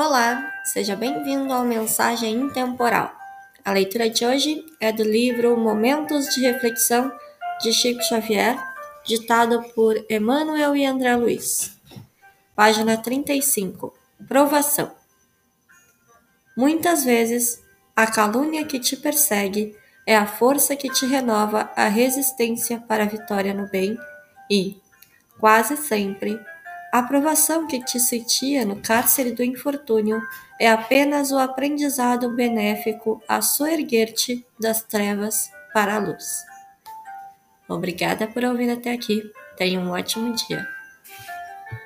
Olá, seja bem-vindo ao Mensagem Intemporal. A leitura de hoje é do livro Momentos de Reflexão de Chico Xavier, ditado por Emmanuel e André Luiz. Página 35. Provação. Muitas vezes, a calúnia que te persegue é a força que te renova a resistência para a vitória no bem e, quase sempre, a provação que te sitia no cárcere do infortúnio é apenas o aprendizado benéfico a soerguer-te das trevas para a luz. Obrigada por ouvir até aqui. Tenha um ótimo dia.